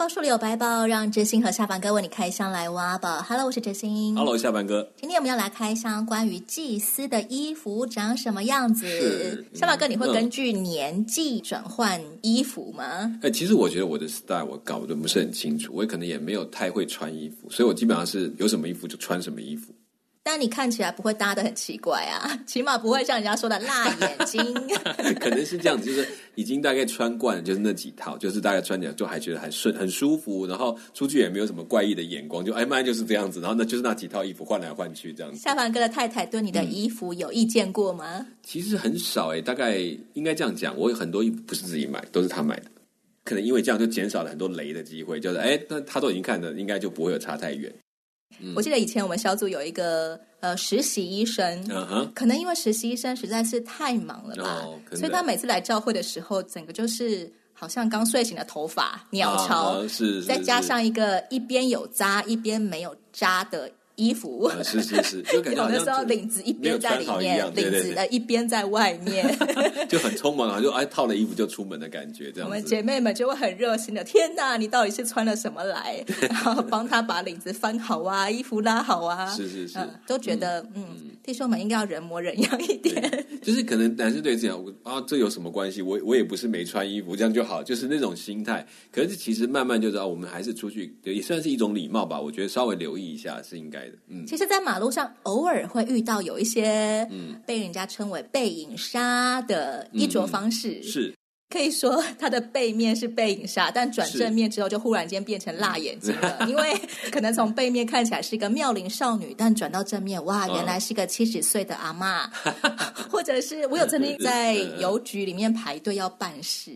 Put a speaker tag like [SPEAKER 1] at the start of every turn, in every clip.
[SPEAKER 1] 百宝书里有白宝，让知心和下凡哥为你开箱来挖宝。Hello，我是知心。
[SPEAKER 2] Hello，下凡哥。
[SPEAKER 1] 今天我们要来开箱关于祭司的衣服长什么样子。
[SPEAKER 2] 是
[SPEAKER 1] 下凡哥，你会根据年纪转换衣服吗？
[SPEAKER 2] 哎、嗯，其实我觉得我的 style 我搞得不是很清楚，我也可能也没有太会穿衣服，所以我基本上是有什么衣服就穿什么衣服。
[SPEAKER 1] 但你看起来不会搭的很奇怪啊，起码不会像人家说的辣眼睛。
[SPEAKER 2] 可能是这样子，就是已经大概穿惯了，就是那几套，就是大概穿起来就还觉得很顺、很舒服，然后出去也没有什么怪异的眼光，就哎妈就是这样子，然后那就是那几套衣服换来换去这样子。
[SPEAKER 1] 下凡哥的太太对你的衣服有意见过吗？
[SPEAKER 2] 嗯、其实很少哎、欸，大概应该这样讲，我有很多衣服不是自己买，都是他买的，可能因为这样就减少了很多雷的机会，就是哎，那他都已经看了，应该就不会有差太远。
[SPEAKER 1] 嗯、我记得以前我们小组有一个呃实习医生，uh -huh. 可能因为实习医生实在是太忙了吧，oh, 所以他每次来教会的时候，整个就是好像刚睡醒的头发鸟巢，uh -huh. 是，再加上一个一边有扎一边没有扎的。衣服、
[SPEAKER 2] 啊、是是是，就感觉
[SPEAKER 1] 有的时候领子一边在里面，领子的一边在外面，
[SPEAKER 2] 就很匆忙啊，就哎套了衣服就出门的感觉，这样。
[SPEAKER 1] 我们姐妹们就会很热心的，天哪，你到底是穿了什么来？然后帮他把领子翻好啊，衣服拉好啊，
[SPEAKER 2] 是是是，
[SPEAKER 1] 嗯、都觉得嗯，嗯，弟兄们应该要人模人样一点。
[SPEAKER 2] 就是可能男生对这样啊，这有什么关系？我我也不是没穿衣服，这样就好，就是那种心态。可是其实慢慢就知道，我们还是出去也算是一种礼貌吧。我觉得稍微留意一下是应该的。嗯，
[SPEAKER 1] 其实，在马路上偶尔会遇到有一些，嗯，被人家称为背影杀的衣着方式，
[SPEAKER 2] 嗯、是。
[SPEAKER 1] 可以说它的背面是背影杀，但转正面之后就忽然间变成辣眼睛了。因为 可能从背面看起来是一个妙龄少女，但转到正面，哇，原来是个七十岁的阿妈。或者是我有曾经在邮局里面排队要办事，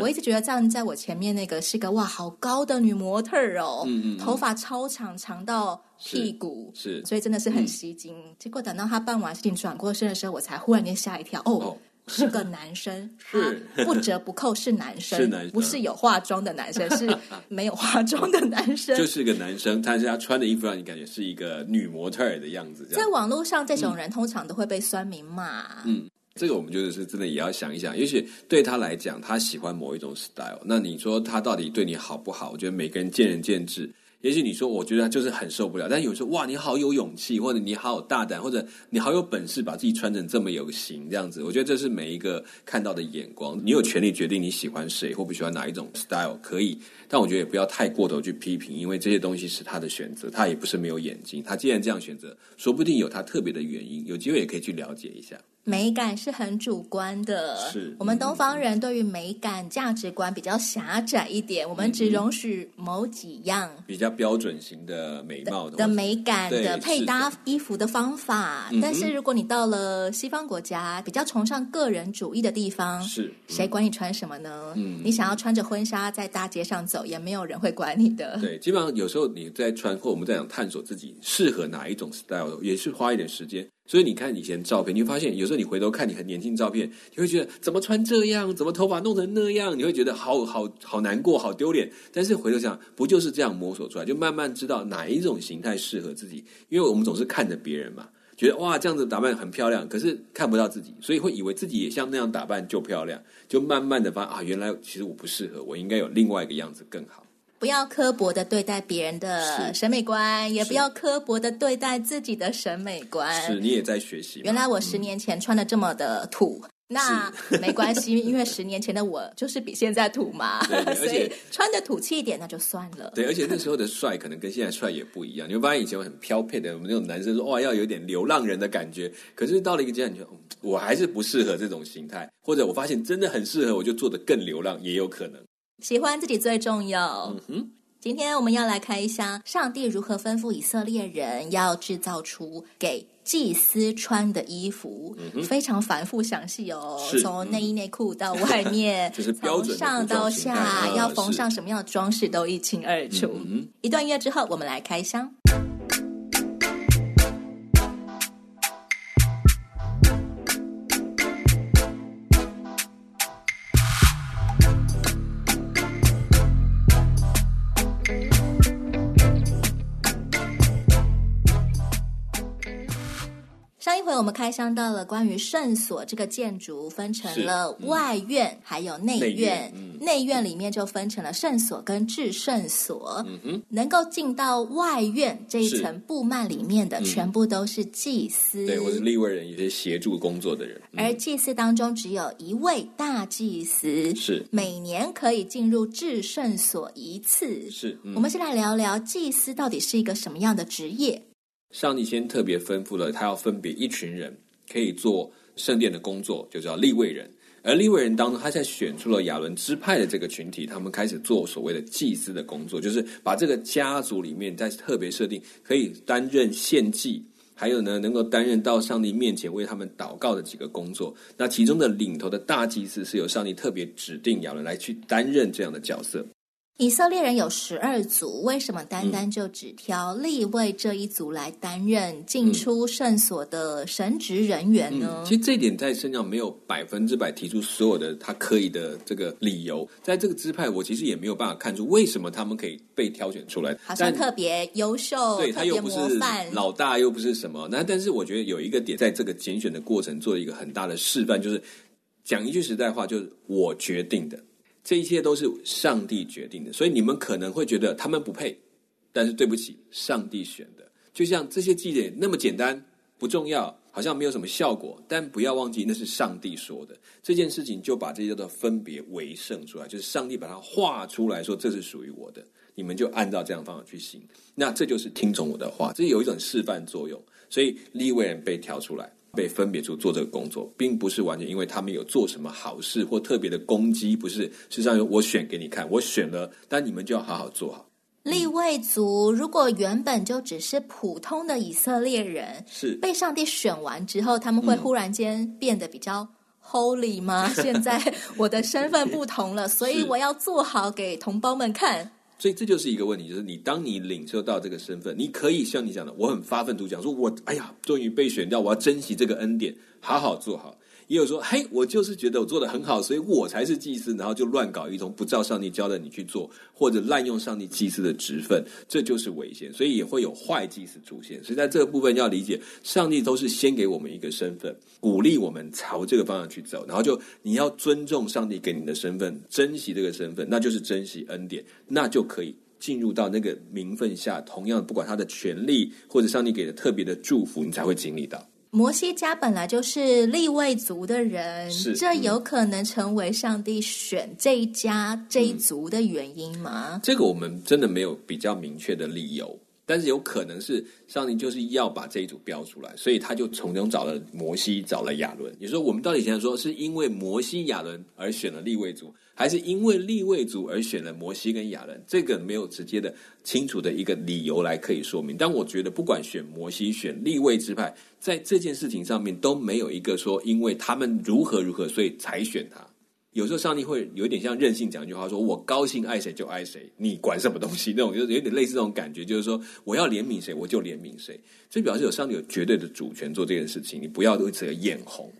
[SPEAKER 1] 我一直觉得站在我前面那个是个哇，好高的女模特哦，嗯嗯，头发超长，长到屁股，是，是所以真的是很吸睛，嗯。结果等到他办完事情转过身的时候，我才忽然间吓一跳，哦。哦是个男生，是不折不扣是男生，是男生，不是有化妆的男生，是 没有化妆的男生，
[SPEAKER 2] 就是个男生，但是他穿的衣服让你感觉是一个女模特儿的样子。
[SPEAKER 1] 在网络上，这种人通常都会被酸民骂。
[SPEAKER 2] 嗯，这个我们就是真的也要想一想，也许对他来讲，他喜欢某一种 style，那你说他到底对你好不好？我觉得每个人见仁见智。也许你说，我觉得就是很受不了。但有时候，哇，你好有勇气，或者你好有大胆，或者你好有本事，把自己穿成这么有型，这样子，我觉得这是每一个看到的眼光。你有权利决定你喜欢谁或不喜欢哪一种 style，可以。但我觉得也不要太过头去批评，因为这些东西是他的选择，他也不是没有眼睛。他既然这样选择，说不定有他特别的原因。有机会也可以去了解一下。
[SPEAKER 1] 美感是很主观的，是我们东方人对于美感价值观比较狭窄一点，嗯、我们只容许某几样
[SPEAKER 2] 比较标准型的美貌的，
[SPEAKER 1] 的美感的配搭衣服的方法。但是如果你到了西方国家，比较崇尚个人主义的地方，是谁管你穿什么呢？嗯，你想要穿着婚纱在大街上走，也没有人会管你的。
[SPEAKER 2] 对，基本上有时候你在穿，或我们在想探索自己适合哪一种 style，也是花一点时间。所以你看以前照片，你会发现有时候你回头看你很年轻照片，你会觉得怎么穿这样，怎么头发弄成那样，你会觉得好好好难过，好丢脸。但是回头想，不就是这样摸索出来，就慢慢知道哪一种形态适合自己。因为我们总是看着别人嘛，觉得哇这样子打扮很漂亮，可是看不到自己，所以会以为自己也像那样打扮就漂亮，就慢慢的发啊，原来其实我不适合，我应该有另外一个样子更好。
[SPEAKER 1] 不要刻薄的对待别人的审美观，也不要刻薄的对待自己的审美观。
[SPEAKER 2] 是你也在学习。
[SPEAKER 1] 原来我十年前穿的这么的土，嗯、那没关系，因为十年前的我就是比现在土嘛。对，对，所以穿的土气一点那就算了。
[SPEAKER 2] 对，而且那时候的帅可能跟现在帅也不一样。你会发现以前很飘配的，我们那种男生说哇要有点流浪人的感觉，可是到了一个阶段，你就我还是不适合这种形态，或者我发现真的很适合，我就做的更流浪也有可能。
[SPEAKER 1] 喜欢自己最重要。嗯哼，今天我们要来开一箱，上帝如何吩咐以色列人要制造出给祭司穿的衣服，嗯、非常繁复详细哦。从内衣内裤到外面，
[SPEAKER 2] 就是标准，从
[SPEAKER 1] 上到下要缝上什么样的装饰都一清二楚。嗯、一段音乐之后，我们来开箱。开箱到了关于圣所这个建筑，分成了外院、嗯、还有内院。内院，里面就分成了圣所跟至圣所。嗯哼，能够进到外院这一层布幔里面的，全部都是祭司，
[SPEAKER 2] 对，我是立位人，也是协助工作的人。
[SPEAKER 1] 嗯、而祭司当中只有一位大祭司，
[SPEAKER 2] 是
[SPEAKER 1] 每年可以进入至圣所一次。
[SPEAKER 2] 是，嗯、
[SPEAKER 1] 我们先来聊聊祭司到底是一个什么样的职业。
[SPEAKER 2] 上帝先特别吩咐了，他要分别一群人可以做圣殿的工作，就叫立位人。而立位人当中，他在选出了亚伦支派的这个群体，他们开始做所谓的祭司的工作，就是把这个家族里面在特别设定可以担任献祭，还有呢能够担任到上帝面前为他们祷告的几个工作。那其中的领头的大祭司是由上帝特别指定亚伦来去担任这样的角色。
[SPEAKER 1] 以色列人有十二组，为什么单单就只挑利未这一组来担任进出圣所的神职人员呢？
[SPEAKER 2] 其实这一点在圣经上没有百分之百提出所有的他可以的这个理由，在这个支派，我其实也没有办法看出为什么他们可以被挑选出来。
[SPEAKER 1] 好像特别优秀，
[SPEAKER 2] 对，他又不是老大，又不是什么。那但是我觉得有一个点，在这个拣选的过程做了一个很大的示范，就是讲一句实在话，就是我决定的。这一切都是上帝决定的，所以你们可能会觉得他们不配，但是对不起，上帝选的。就像这些祭典那么简单，不重要，好像没有什么效果，但不要忘记那是上帝说的。这件事情就把这些都分别为圣出来，就是上帝把它画出来说，这是属于我的，你们就按照这样方法去行。那这就是听从我的话，这有一种示范作用。所以利未人被挑出来。被分别出做这个工作，并不是完全因为他们有做什么好事或特别的攻击，不是。实际上，我选给你看，我选了，但你们就要好好做好。
[SPEAKER 1] 立位族如果原本就只是普通的以色列人，
[SPEAKER 2] 是
[SPEAKER 1] 被上帝选完之后，他们会忽然间变得比较 holy 吗？嗯、现在我的身份不同了，所以我要做好给同胞们看。
[SPEAKER 2] 所以这就是一个问题，就是你当你领受到这个身份，你可以像你讲的，我很发愤图强，说我哎呀，终于被选掉，我要珍惜这个恩典，好好做好。也有说，嘿，我就是觉得我做得很好，所以我才是祭司，然后就乱搞一通，不照上帝教的你去做，或者滥用上帝祭司的职分，这就是危险。所以也会有坏祭司出现。所以在这个部分要理解，上帝都是先给我们一个身份，鼓励我们朝这个方向去走，然后就你要尊重上帝给你的身份，珍惜这个身份，那就是珍惜恩典，那就可以进入到那个名分下。同样，不管他的权利或者上帝给的特别的祝福，你才会经历到。
[SPEAKER 1] 摩西家本来就是立位族的人，
[SPEAKER 2] 是。
[SPEAKER 1] 这有可能成为上帝选这一家、嗯、这一族的原因吗？
[SPEAKER 2] 这个我们真的没有比较明确的理由，但是有可能是上帝就是要把这一组标出来，所以他就从中找了摩西，找了亚伦。你说我们到底想说是因为摩西、亚伦而选了立位族？还是因为立位族而选了摩西跟亚伦，这个没有直接的清楚的一个理由来可以说明。但我觉得，不管选摩西、选立位支派，在这件事情上面都没有一个说，因为他们如何如何，所以才选他。有时候上帝会有一点像任性讲一句话，说我高兴爱谁就爱谁，你管什么东西？那种就是有点类似这种感觉，就是说我要怜悯谁我就怜悯谁。这表示有上帝有绝对的主权做这件事情，你不要为此而眼红。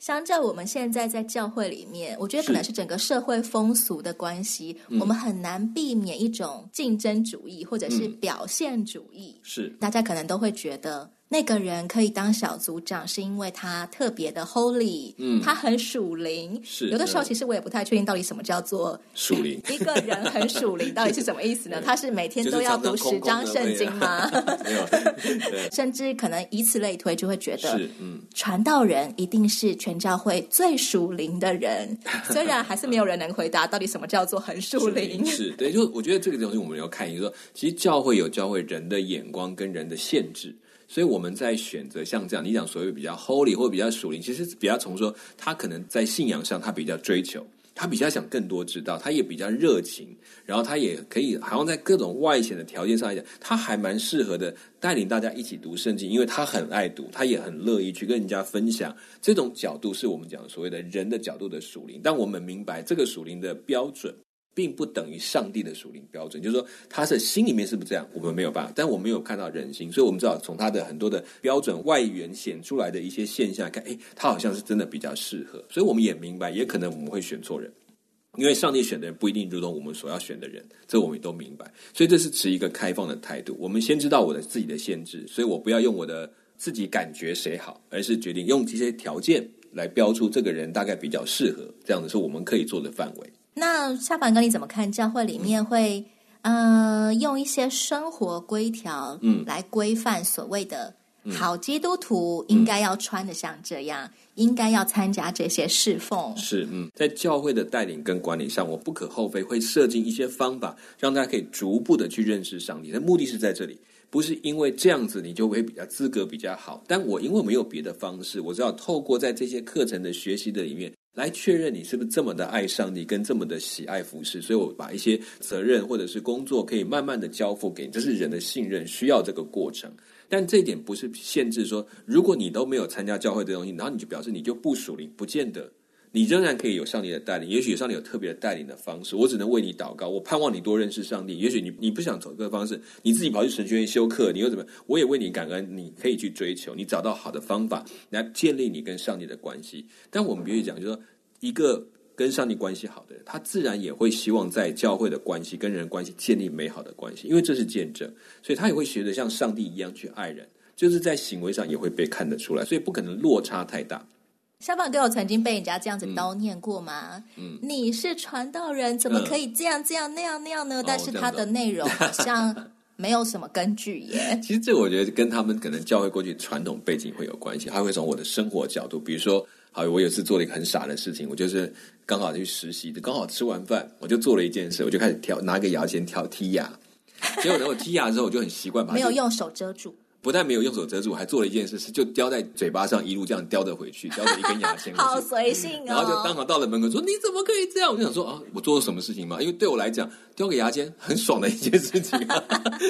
[SPEAKER 1] 相较我们现在在教会里面，我觉得可能是整个社会风俗的关系，我们很难避免一种竞争主义或者是表现主义。
[SPEAKER 2] 是，
[SPEAKER 1] 大家可能都会觉得。那个人可以当小组长，是因为他特别的 holy，嗯，他很属灵。
[SPEAKER 2] 是，
[SPEAKER 1] 有的时候其实我也不太确定到底什么叫做
[SPEAKER 2] 属灵。
[SPEAKER 1] 一个人很属灵，到底是什么意思呢？他是每天都要读十章圣经吗？
[SPEAKER 2] 没有，
[SPEAKER 1] 甚至可能以此类推，就会觉得，嗯，传道人一定是全教会最属灵的人。虽然还是没有人能回答到底什么叫做很属灵。
[SPEAKER 2] 是对，就我觉得这个东西我们要看一个，其实教会有教会人的眼光跟人的限制。所以我们在选择像这样，你讲所谓比较 holy 或比较属灵，其实比较从说他可能在信仰上他比较追求，他比较想更多知道，他也比较热情，然后他也可以好像在各种外显的条件上来讲，他还蛮适合的带领大家一起读圣经，因为他很爱读，他也很乐意去跟人家分享。这种角度是我们讲所谓的人的角度的属灵，但我们明白这个属灵的标准。并不等于上帝的属灵标准，就是说他的心里面是不是这样，我们没有办法，但我们有看到人心，所以我们知道从他的很多的标准外缘显出来的一些现象看，哎，他好像是真的比较适合，所以我们也明白，也可能我们会选错人，因为上帝选的人不一定如同我们所要选的人，这我们都明白，所以这是持一个开放的态度。我们先知道我的自己的限制，所以我不要用我的自己感觉谁好，而是决定用这些条件来标出这个人大概比较适合，这样的是我们可以做的范围。
[SPEAKER 1] 那下凡哥你怎么看？教会里面会嗯、呃、用一些生活规条嗯来规范所谓的好基督徒应该要穿的像这样，嗯、应该要参加这些侍奉。
[SPEAKER 2] 是嗯，在教会的带领跟管理上，我不可厚非会设计一些方法，让大家可以逐步的去认识上帝。但目的是在这里。不是因为这样子你就会比较资格比较好，但我因为没有别的方式，我知道透过在这些课程的学习的里面来确认你是不是这么的爱上你跟这么的喜爱服饰，所以我把一些责任或者是工作可以慢慢的交付给你，这是人的信任，需要这个过程。但这一点不是限制说，如果你都没有参加教会这东西，然后你就表示你就不属灵，不见得。你仍然可以有上帝的带领，也许上帝有特别的带领的方式。我只能为你祷告，我盼望你多认识上帝。也许你你不想走这个方式，你自己跑去神学院修课，你又怎么？我也为你感恩，你可以去追求，你找到好的方法来建立你跟上帝的关系。但我们必须讲，就是说，一个跟上帝关系好的人，他自然也会希望在教会的关系跟人关系建立美好的关系，因为这是见证，所以他也会学得像上帝一样去爱人，就是在行为上也会被看得出来，所以不可能落差太大。
[SPEAKER 1] 下凡哥有曾经被人家这样子叨念过吗？嗯，你是传道人，怎么可以这样这样那样那样呢？嗯、但是他的内容 好像没有什么根据耶。
[SPEAKER 2] 其实这我觉得跟他们可能教会过去传统背景会有关系。他会从我的生活角度，比如说，好，我有次做了一个很傻的事情，我就是刚好去实习，刚好吃完饭，我就做了一件事，我就开始挑拿个牙签挑剔牙。结果呢，我剔牙之后，我就很习惯把
[SPEAKER 1] 没有用手遮住。
[SPEAKER 2] 不但没有用手遮住，还做了一件事，是就叼在嘴巴上，一路这样叼着回去，叼着一根牙签。
[SPEAKER 1] 好随性哦！
[SPEAKER 2] 然后就当场到了门口，说：“你怎么可以这样？”我就想说：“啊，我做了什么事情吗？”因为对我来讲，叼个牙签很爽的一件事情。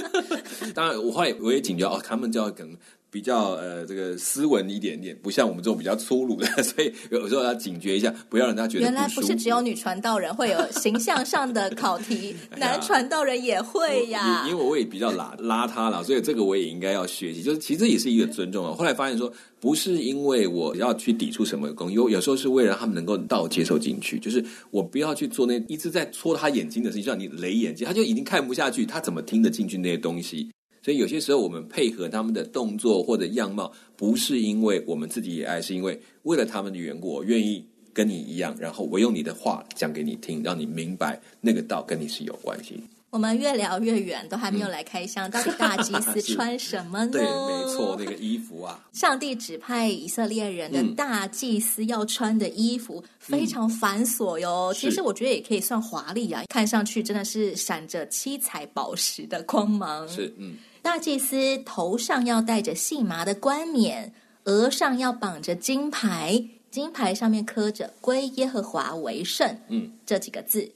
[SPEAKER 2] 当然，我后来我也警觉哦，他们就要可能。比较呃，这个斯文一点点，不像我们这种比较粗鲁的，所以有时候要警觉一下，不要让他觉得。
[SPEAKER 1] 原来不是只有女传道人会有形象上的考题，男传道人也会呀。
[SPEAKER 2] 因为我也比较邋邋遢啦，所以这个我也应该要学习。就是其实也是一个尊重啊。后来发现说，不是因为我要去抵触什么功，有有时候是为了他们能够到接受进去。就是我不要去做那一直在戳他眼睛的事情，就像你雷眼睛，他就已经看不下去，他怎么听得进去那些东西？所以有些时候，我们配合他们的动作或者样貌，不是因为我们自己也爱，是因为为了他们的缘故，我愿意跟你一样，然后我用你的话讲给你听，让你明白那个道跟你是有关系。
[SPEAKER 1] 我们越聊越远，都还没有来开箱，嗯、到底大祭司穿什么呢？
[SPEAKER 2] 对，没错，那个衣服啊，
[SPEAKER 1] 上帝指派以色列人的大祭司要穿的衣服、嗯、非常繁琐哟。其实我觉得也可以算华丽啊，看上去真的是闪着七彩宝石的光芒。
[SPEAKER 2] 是，嗯。
[SPEAKER 1] 大祭司头上要戴着细麻的冠冕，额上要绑着金牌，金牌上面刻着“归耶和华为圣”嗯，这几个字。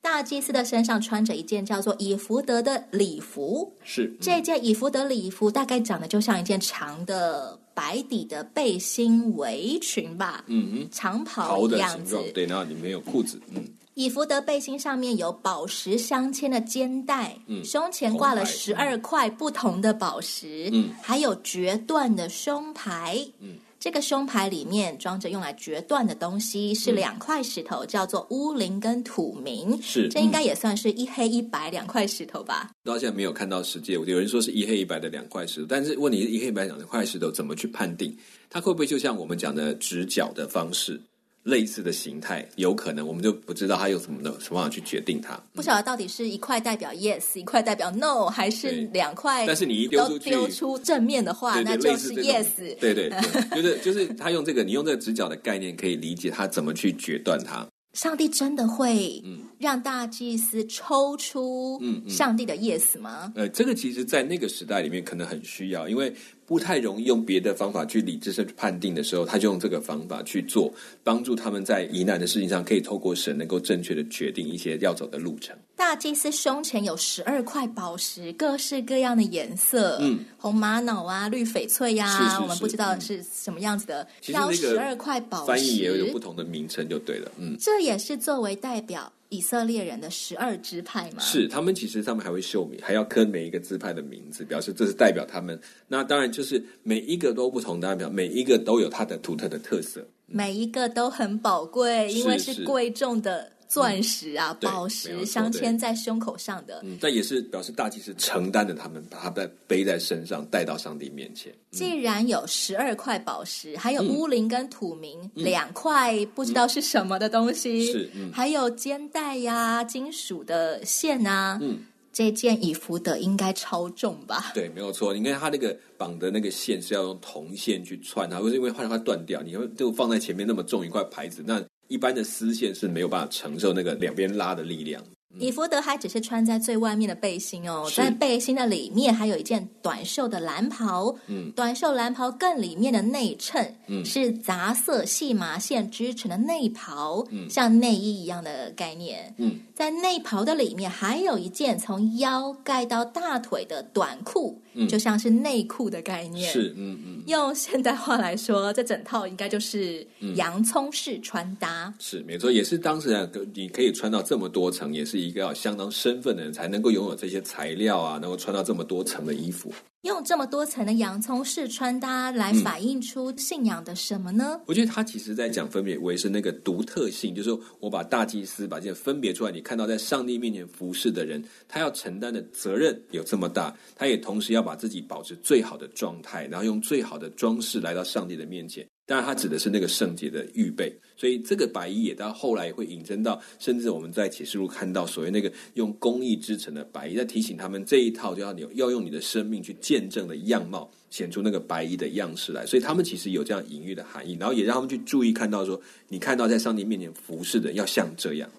[SPEAKER 1] 大祭司的身上穿着一件叫做以弗德的礼服，
[SPEAKER 2] 是、嗯、
[SPEAKER 1] 这件以弗德礼服大概长得就像一件长的白底的背心围裙吧，嗯嗯，长袍的样子，
[SPEAKER 2] 对，然后里面有裤子，嗯。
[SPEAKER 1] 以弗德背心上面有宝石镶嵌的肩带，嗯，胸前挂了十二块不同的宝石，嗯，还有决断的胸牌，嗯，这个胸牌里面装着用来决断的东西是两块石头，叫做乌灵跟土明，
[SPEAKER 2] 是，
[SPEAKER 1] 这应该也算是一黑一白两块石头吧？
[SPEAKER 2] 到现在没有看到实际，有人说是一黑一白的两块石头，但是问题是一黑一白两块石头怎么去判定？它会不会就像我们讲的直角的方式？类似的形态有可能，我们就不知道他有什么的什么方法去决定它。
[SPEAKER 1] 不晓得到底是一块代表 yes，一块代表 no，还是两块？
[SPEAKER 2] 但是你一丢出去，
[SPEAKER 1] 丢出正面的话，那就是 yes。
[SPEAKER 2] 对对，对，就是就是他用这个，你用这个直角的概念可以理解他怎么去决断它。
[SPEAKER 1] 上帝真的会让大祭司抽出上帝的 yes 吗？
[SPEAKER 2] 呃，这个其实，在那个时代里面可能很需要，因为。不太容易用别的方法去理智上去判定的时候，他就用这个方法去做，帮助他们在疑难的事情上可以透过神能够正确的决定一些要走的路程。
[SPEAKER 1] 大祭司胸前有十二块宝石，各式各样的颜色，嗯，红玛瑙啊，绿翡翠呀、啊，是是是，我们不知道是什么样子的，挑十二块宝石，
[SPEAKER 2] 翻译也有不同的名称就对了，嗯，
[SPEAKER 1] 这也是作为代表。以色列人的十二支派吗？
[SPEAKER 2] 是，他们其实上面还会秀名，还要刻每一个支派的名字，表示这是代表他们。那当然就是每一个都不同的代表，每一个都有它的独特的特色，
[SPEAKER 1] 每一个都很宝贵，因为是贵重的钻石啊、
[SPEAKER 2] 嗯、
[SPEAKER 1] 宝石镶嵌在胸口上的。
[SPEAKER 2] 嗯，但也是表示大祭司承担着他们，把他们背在身上，带到上帝面前。
[SPEAKER 1] 嗯、既然有十二块宝石，还有乌灵跟土明、嗯、两块不知道是什么的东西，是、嗯，还有肩带呀、金属的线啊，嗯。这件以弗得应该超重吧？
[SPEAKER 2] 对，没有错。你看它那个绑的那个线是要用铜线去串它，或是因为怕它断掉，你会就放在前面那么重一块牌子，那一般的丝线是没有办法承受那个两边拉的力量。
[SPEAKER 1] 以福德还只是穿在最外面的背心哦，在背心的里面还有一件短袖的蓝袍，嗯，短袖蓝袍更里面的内衬，嗯，是杂色细麻线织成的内袍，嗯，像内衣一样的概念，嗯，在内袍的里面还有一件从腰盖到大腿的短裤，嗯，就像是内裤的概念，
[SPEAKER 2] 是，嗯嗯，
[SPEAKER 1] 用现代话来说，这整套应该就是洋葱式穿搭，
[SPEAKER 2] 是没错，也是当时啊，你可以穿到这么多层，也是。一个要相当身份的人才能够拥有这些材料啊，能够穿到这么多层的衣服。
[SPEAKER 1] 用这么多层的洋葱式穿搭来反映出信仰的什么呢？
[SPEAKER 2] 嗯、我觉得他其实在讲分别为是那个独特性，就是说我把大祭司把这分别出来，你看到在上帝面前服侍的人，他要承担的责任有这么大，他也同时要把自己保持最好的状态，然后用最好的装饰来到上帝的面前。当然，他指的是那个圣洁的预备，所以这个白衣也到后来也会引申到，甚至我们在启示录看到所谓那个用公义织成的白衣，在提醒他们这一套就要你要用你的生命去见证的样貌，显出那个白衣的样式来。所以他们其实有这样隐喻的含义，然后也让他们去注意看到说，你看到在上帝面前服侍的要像
[SPEAKER 1] 这样。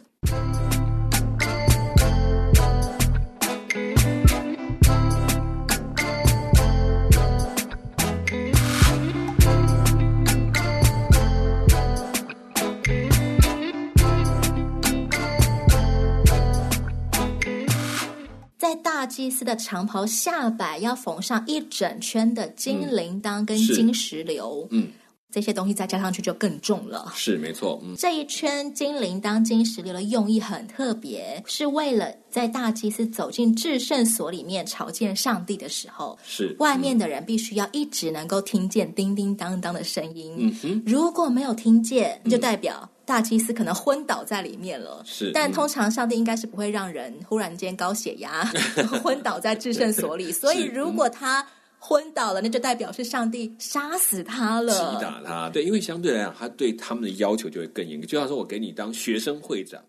[SPEAKER 1] 的长袍下摆要缝上一整圈的金铃铛跟金石榴，嗯，这些东西再加上去就更重了。
[SPEAKER 2] 是没错，嗯，
[SPEAKER 1] 这一圈金铃铛、金石榴的用意很特别，是为了在大祭司走进至圣所里面朝见上帝的时候，
[SPEAKER 2] 是
[SPEAKER 1] 外面的人必须要一直能够听见叮叮当当的声音。嗯哼，如果没有听见，就代表。嗯大祭司可能昏倒在里面了，
[SPEAKER 2] 是，
[SPEAKER 1] 但通常上帝应该是不会让人忽然间高血压 昏倒在至圣所里，所以如果他昏倒了，那就代表是上帝杀死他了，
[SPEAKER 2] 击打他。对，因为相对来讲，他对他们的要求就会更严格。就像说我给你当学生会长，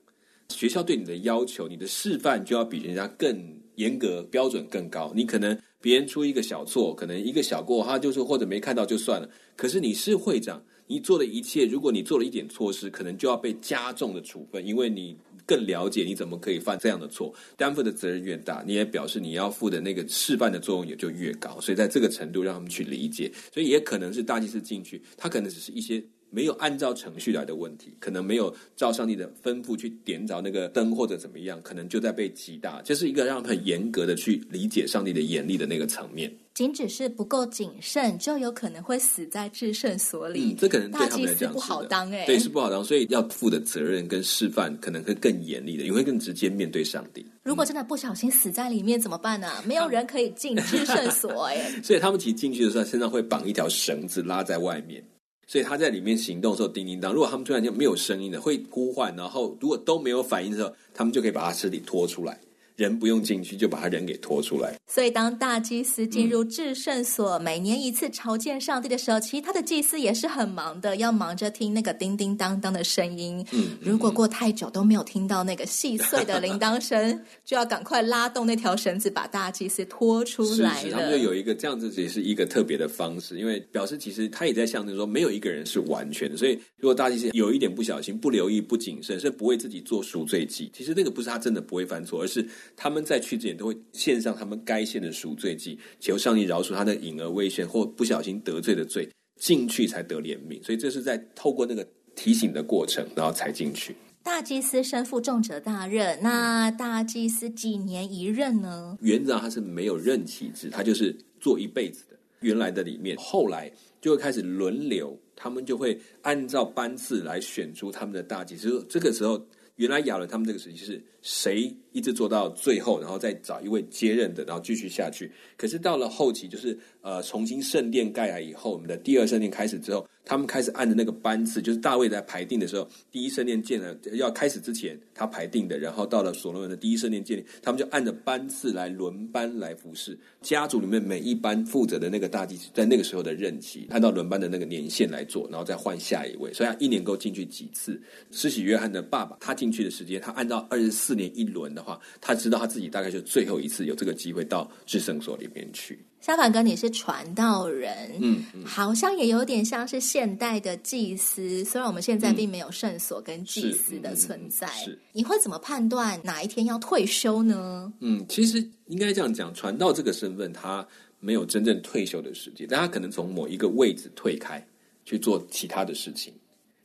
[SPEAKER 2] 学校对你的要求，你的示范就要比人家更严格，标准更高。你可能别人出一个小错，可能一个小过，他就是或者没看到就算了。可是你是会长。你做的一切，如果你做了一点错事，可能就要被加重的处分，因为你更了解你怎么可以犯这样的错，担负的责任越大，你也表示你要负的那个示范的作用也就越高。所以在这个程度让他们去理解，所以也可能是大祭司进去，他可能只是一些。没有按照程序来的问题，可能没有照上帝的吩咐去点着那个灯或者怎么样，可能就在被击打。这是一个让他很严格的去理解上帝的严厉的那个层面。
[SPEAKER 1] 仅只是不够谨慎，就有可能会死在至圣所里。
[SPEAKER 2] 嗯，这可能对他们来讲
[SPEAKER 1] 不好当哎，
[SPEAKER 2] 对，是不好当，所以要负的责任跟示范可能会更严厉的，也会更直接面对上帝。
[SPEAKER 1] 如果真的不小心死在里面怎么办呢？没有人可以进至圣所哎。
[SPEAKER 2] 所以他们其实进去的时候，身上会绑一条绳子拉在外面。所以他在里面行动的时候，叮叮当。如果他们突然间没有声音的，会呼唤，然后如果都没有反应的时候，他们就可以把他尸体拖出来。人不用进去，就把他人给拖出来。
[SPEAKER 1] 所以，当大祭司进入至圣所，嗯，每年一次朝见上帝的时候，其实他的祭司也是很忙的，要忙着听那个叮叮当当的声音。嗯，如果过太久都没有听到那个细碎的铃铛声，就要赶快拉动那条绳子，把大祭司拖出来。
[SPEAKER 2] 是是，他们就有一个这样子，也是一个特别的方式，因为表示其实他也在象征说，没有一个人是完全的。所以，如果大祭司有一点不小心、不留意、不谨慎，是不为自己做赎罪祭。其实那个不是他真的不会犯错，而是。他们在去之前都会献上他们该献的赎罪祭，求上帝饶恕他的隐而未宣或不小心得罪的罪，进去才得怜悯。所以这是在透过那个提醒的过程，然后才进去。
[SPEAKER 1] 大祭司身负重责大任，那大祭司几年一任呢？
[SPEAKER 2] 原则上他是没有任期制，他就是做一辈子的。原来的里面，后来就会开始轮流，他们就会按照班次来选出他们的大祭司。这个时候。原来亚伦他们这个时期是谁一直做到最后，然后再找一位接任的，然后继续下去。可是到了后期，就是呃重新圣殿盖来以后，我们的第二圣殿开始之后，他们开始按着那个班次，就是大卫在排定的时候，第一圣殿建了要开始之前，他排定的，然后到了所罗门的第一圣殿建立，他们就按着班次来轮班来服侍。家族里面每一班负责的那个大祭司，在那个时候的任期，按照轮班的那个年限来做，然后再换下一位，所以他一年够进去几次。施洗约翰的爸爸，他进去的时间，他按照二十四年一轮的话，他知道他自己大概就最后一次有这个机会到至圣所里面去。
[SPEAKER 1] 相反，哥你是传道人，嗯，嗯，好像也有点像是现代的祭司。虽然我们现在并没有圣所跟祭司的存在，嗯嗯、是你会怎么判断哪一天要退休呢？
[SPEAKER 2] 嗯，其实应该这样讲，传道这个身份，他没有真正退休的时间，但他可能从某一个位置退开去做其他的事情。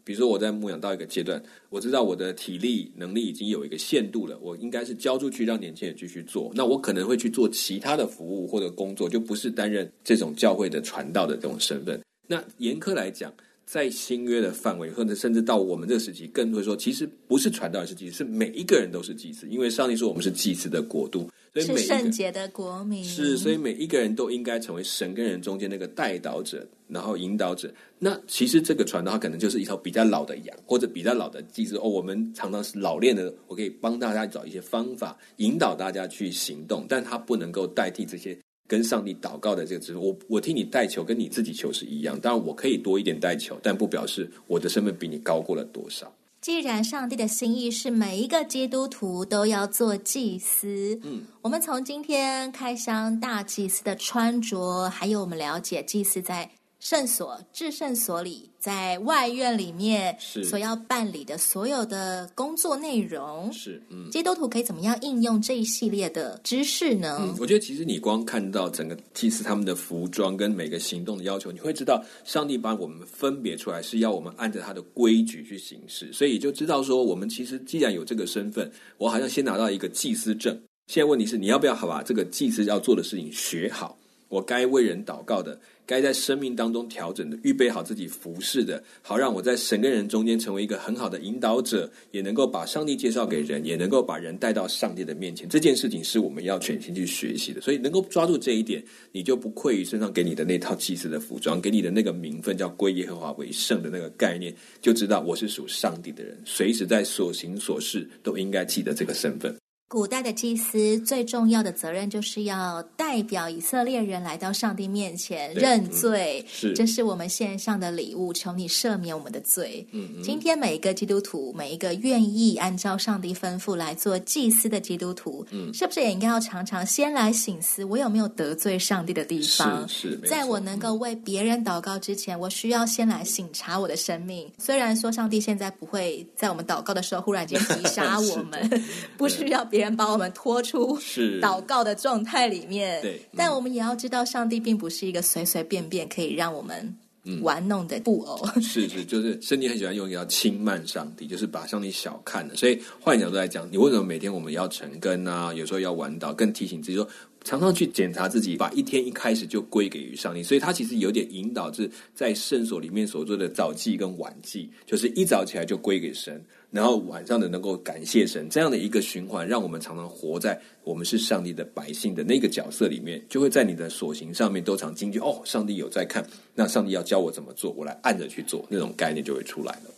[SPEAKER 2] 比如说，我在牧养到一个阶段，我知道我的体力能力已经有一个限度了，我应该是交出去让年轻人继续做。那我可能会去做其他的服务或者工作，就不是担任这种教会的传道的这种身份。那严苛来讲，在新约的范围，或者甚至到我们这个时期，更会说，其实不是传道人是祭司，是每一个人都是祭司，因为上帝说我们是祭司的国度。
[SPEAKER 1] 是圣洁的国民，
[SPEAKER 2] 是，所以每一个人都应该成为神跟人中间那个带导者，然后引导者。那其实这个传道，它可能就是一头比较老的羊，或者比较老的祭司。哦，我们常常是老练的，我可以帮大家找一些方法，引导大家去行动，但他不能够代替这些跟上帝祷告的这个职。我我替你代求，跟你自己求是一样。当然，我可以多一点代求，但不表示我的身份比你高过了多少。
[SPEAKER 1] 既然上帝的心意是每一个基督徒都要做祭司，嗯，我们从今天开箱大祭司的穿着，还有我们了解祭司在。圣所、至圣所里，在外院里面所要办理的所有的工作内容，是嗯，基督徒可以怎么样应用这一系列的知识呢？
[SPEAKER 2] 嗯，我觉得其实你光看到整个祭司他们的服装跟每个行动的要求，你会知道上帝把我们分别出来，是要我们按照他的规矩去行事，所以就知道说，我们其实既然有这个身份，我好像先拿到一个祭司证。现在问题是，你要不要好把这个祭司要做的事情学好？我该为人祷告的，该在生命当中调整的，预备好自己服侍的，好让我在神跟人中间成为一个很好的引导者，也能够把上帝介绍给人，也能够把人带到上帝的面前。这件事情是我们要全心去学习的。所以能够抓住这一点，你就不愧于身上给你的那套祭司的服装，给你的那个名分叫归耶和华为圣的那个概念，就知道我是属上帝的人，随时在所行所事都应该记得这个身份。
[SPEAKER 1] 古代的祭司最重要的责任就是要代表以色列人来到上帝面前认罪，嗯、是，这是我们献上的礼物，求你赦免我们的罪。嗯嗯，今天每一个基督徒，每一个愿意按照上帝吩咐来做祭司的基督徒，嗯，是不是也应该要常常先来醒思，我有没有得罪上帝的地方？是，是，在我能够为别人祷告之前，我需要先来省察我的生命。虽然说上帝现在不会在我们祷告的时候忽然间击 杀我们，不需要别人。把我们拖出祷告的状态里面，对，但我们也要知道，上帝并不是一个随随便便可以让我们玩弄的布偶。
[SPEAKER 2] 嗯、是是，就是圣经很喜欢用一个轻慢上帝，就是把上帝小看了。所以换角度来讲，你为什么每天我们要成根啊？有时候要晚祷，更提醒自己说。常常去检查自己，把一天一开始就归给于上帝，所以他其实有点引导，是在圣所里面所做的早祭跟晚祭，就是一早起来就归给神，然后晚上的能够感谢神，这样的一个循环，让我们常常活在我们是上帝的百姓的那个角色里面，就会在你的所行上面都常惊觉哦，上帝有在看，那上帝要教我怎么做，我来按着去做，那种概念就会出来了。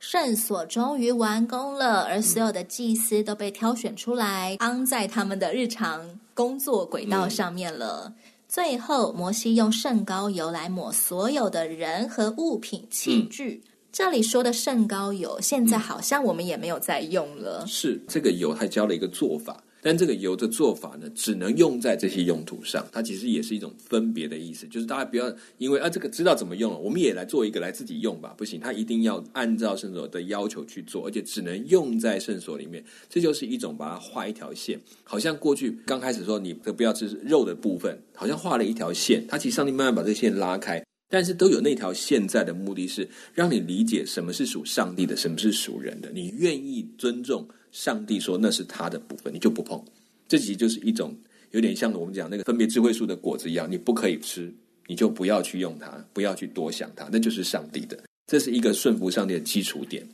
[SPEAKER 1] 圣所终于完工了，而所有的祭司都被挑选出来，安在他们的日常工作轨道上面了。最后，摩西用圣膏油来抹所有的人和物品器具。这里说的圣膏油，现在好像我们也没有在用了。
[SPEAKER 2] 是这个油，还教了一个做法。但这个油的做法呢，只能用在这些用途上。它其实也是一种分别的意思，就是大家不要因为啊这个知道怎么用了，我们也来做一个来自己用吧，不行，它一定要按照圣所的要求去做，而且只能用在圣所里面。这就是一种把它画一条线，好像过去刚开始说你不要吃肉的部分，好像画了一条线。它其实上帝慢慢把这线拉开，但是都有那条线在的目的是让你理解什么是属上帝的，什么是属人的，你愿意尊重。上帝说那是他的部分，你就不碰。这其实就是一种有点像我们讲那个分别智慧树的果子一样，你不可以吃，你就不要去用它，不要去多想它，那就是上帝的。这是一个顺服上帝的基础点。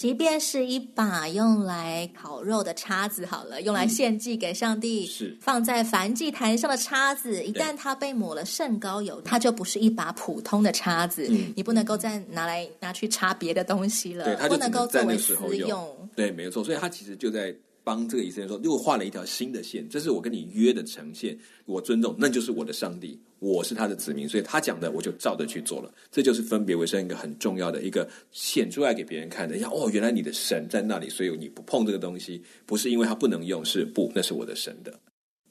[SPEAKER 1] 即便是一把用来烤肉的叉子，好了，用来献祭给上帝，
[SPEAKER 2] 是
[SPEAKER 1] 放在燔祭坛上的叉子，一旦它被抹了圣膏油，它就不是一把普通的叉子，嗯、你不能够再拿来拿去插别的东西了，
[SPEAKER 2] 对，它就
[SPEAKER 1] 不能够作为私用。
[SPEAKER 2] 用对，没有错，所以它其实就在。帮这个以色列说，又画了一条新的线，这是我跟你约的呈现，我尊重，那就是我的上帝，我是他的子民，所以他讲的我就照着去做了。这就是分别为圣一个很重要的一个显出来给别人看的。呀，哦，原来你的神在那里，所以你不碰这个东西，不是因为他不能用，是不，那是我的神的。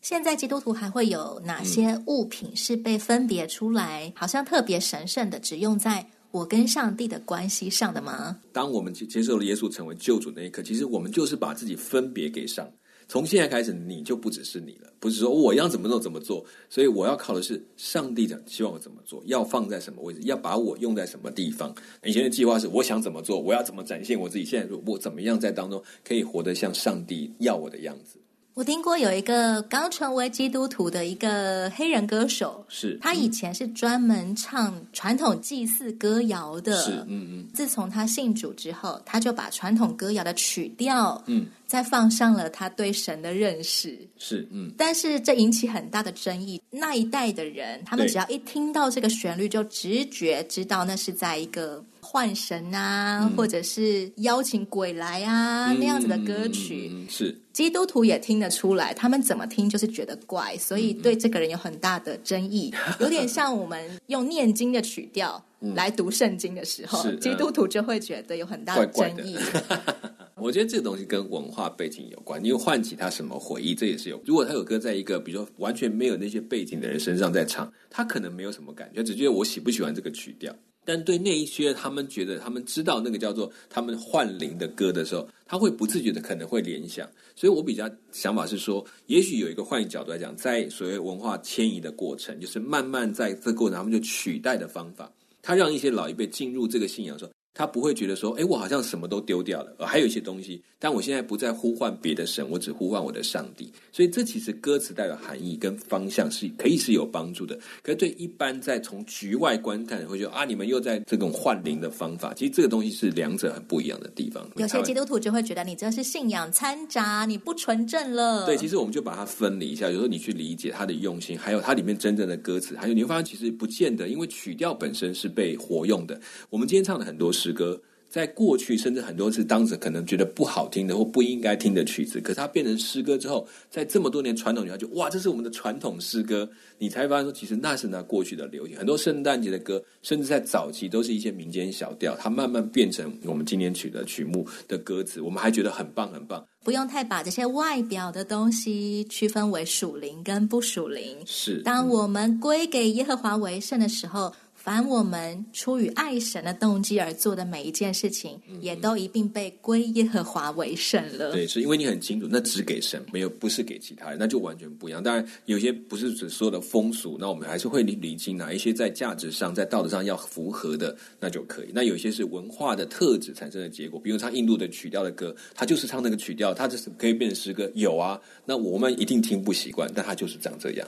[SPEAKER 1] 现在基督徒还会有哪些物品是被分别出来，好像特别神圣的，只用在？我跟上帝的关系上的吗？
[SPEAKER 2] 当我们接受了耶稣成为救主那一刻，其实我们就是把自己分别给上。从现在开始，你就不只是你了，不是说我要怎么做怎么做。所以我要靠的是上帝的，希望我怎么做，要放在什么位置，要把我用在什么地方。以前的计划是我想怎么做，我要怎么展现我自己。现在我怎么样在当中可以活得像上帝要我的样子。
[SPEAKER 1] 我听过有一个刚成为基督徒的一个黑人歌手，
[SPEAKER 2] 是
[SPEAKER 1] 他以前是专门唱传统祭祀歌谣的，
[SPEAKER 2] 是嗯嗯。
[SPEAKER 1] 自从他信主之后，他就把传统歌谣的曲调，
[SPEAKER 2] 嗯，
[SPEAKER 1] 再放上了他对神的认识，
[SPEAKER 2] 是嗯。
[SPEAKER 1] 但是这引起很大的争议。那一代的人，他们只要一听到这个旋律，就直觉知道那是在一个。换神啊，嗯、或者是邀请鬼来啊，嗯、那样子的歌曲，
[SPEAKER 2] 嗯、是。
[SPEAKER 1] 基督徒也听得出来，他们怎么听就是觉得怪，所以对这个人有很大的争议，嗯、有点像我们用念经的曲调来读圣经的时候，嗯、基督徒就会觉得有很大的争议。
[SPEAKER 2] 怪怪 我觉得这个东西跟文化背景有关，因为唤起他什么回忆，这也是有。如果他有歌在一个比如说完全没有那些背景的人身上在唱，他可能没有什么感觉，只觉得我喜不喜欢这个曲调。但对那一些他们觉得他们知道那个叫做他们幻灵的歌的时候，他会不自觉的可能会联想。所以我比较想法是说，也许有一个换一角度来讲，在所谓文化迁移的过程，就是慢慢在这个过程他们就取代的方法，他让一些老一辈进入这个信仰的时候。他不会觉得说，哎，我好像什么都丢掉了，还有一些东西，但我现在不再呼唤别的神，我只呼唤我的上帝。所以这其实歌词带有含义跟方向是可以是有帮助的。可是对一般在从局外观看，会觉得啊，你们又在这种换灵的方法，其实这个东西是两者很不一样的地方。
[SPEAKER 1] 有些基督徒就会觉得你这是信仰掺杂，你不纯正了。
[SPEAKER 2] 对，其实我们就把它分离一下，有时候你去理解它的用心，还有它里面真正的歌词，还有你会发现其实不见得，因为曲调本身是被活用的。我们今天唱的很多诗歌。在过去，甚至很多次当时可能觉得不好听的或不应该听的曲子，可是它变成诗歌之后，在这么多年传统里，就哇，这是我们的传统诗歌。你才发现说，其实那是那过去的流行。很多圣诞节的歌，甚至在早期都是一些民间小调，它慢慢变成我们今天曲的曲目的歌词，我们还觉得很棒很棒。
[SPEAKER 1] 不用太把这些外表的东西区分为属灵跟不属灵。
[SPEAKER 2] 是，
[SPEAKER 1] 当我们归给耶和华为圣的时候。凡我们出于爱神的动机而做的每一件事情，嗯、也都一并被归耶和华为神了。
[SPEAKER 2] 对，是因为你很清楚，那只给神，没有不是给其他人，那就完全不一样。当然，有些不是指所有的风俗，那我们还是会理理清哪一些在价值上、在道德上要符合的，那就可以。那有些是文化的特质产生的结果，比如唱印度的曲调的歌，他就是唱那个曲调，他就是可以变成诗歌，有啊。那我们一定听不习惯，但他就是长这样。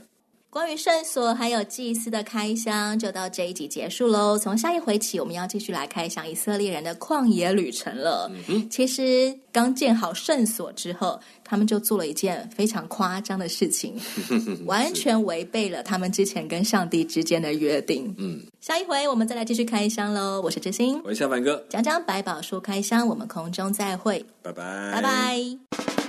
[SPEAKER 1] 关于圣所还有祭司的开箱，就到这一集结束喽。从下一回起，我们要继续来开箱以色列人的旷野旅程了。嗯。其实刚建好圣所之后，他们就做了一件非常夸张的事情，完全违背了他们之前跟上帝之间的约定。
[SPEAKER 2] 嗯，
[SPEAKER 1] 下一回我们再来继续开箱喽。我是知心，
[SPEAKER 2] 我是小凡哥，
[SPEAKER 1] 讲讲百宝书开箱，我们空中再会，
[SPEAKER 2] 拜拜，
[SPEAKER 1] 拜拜。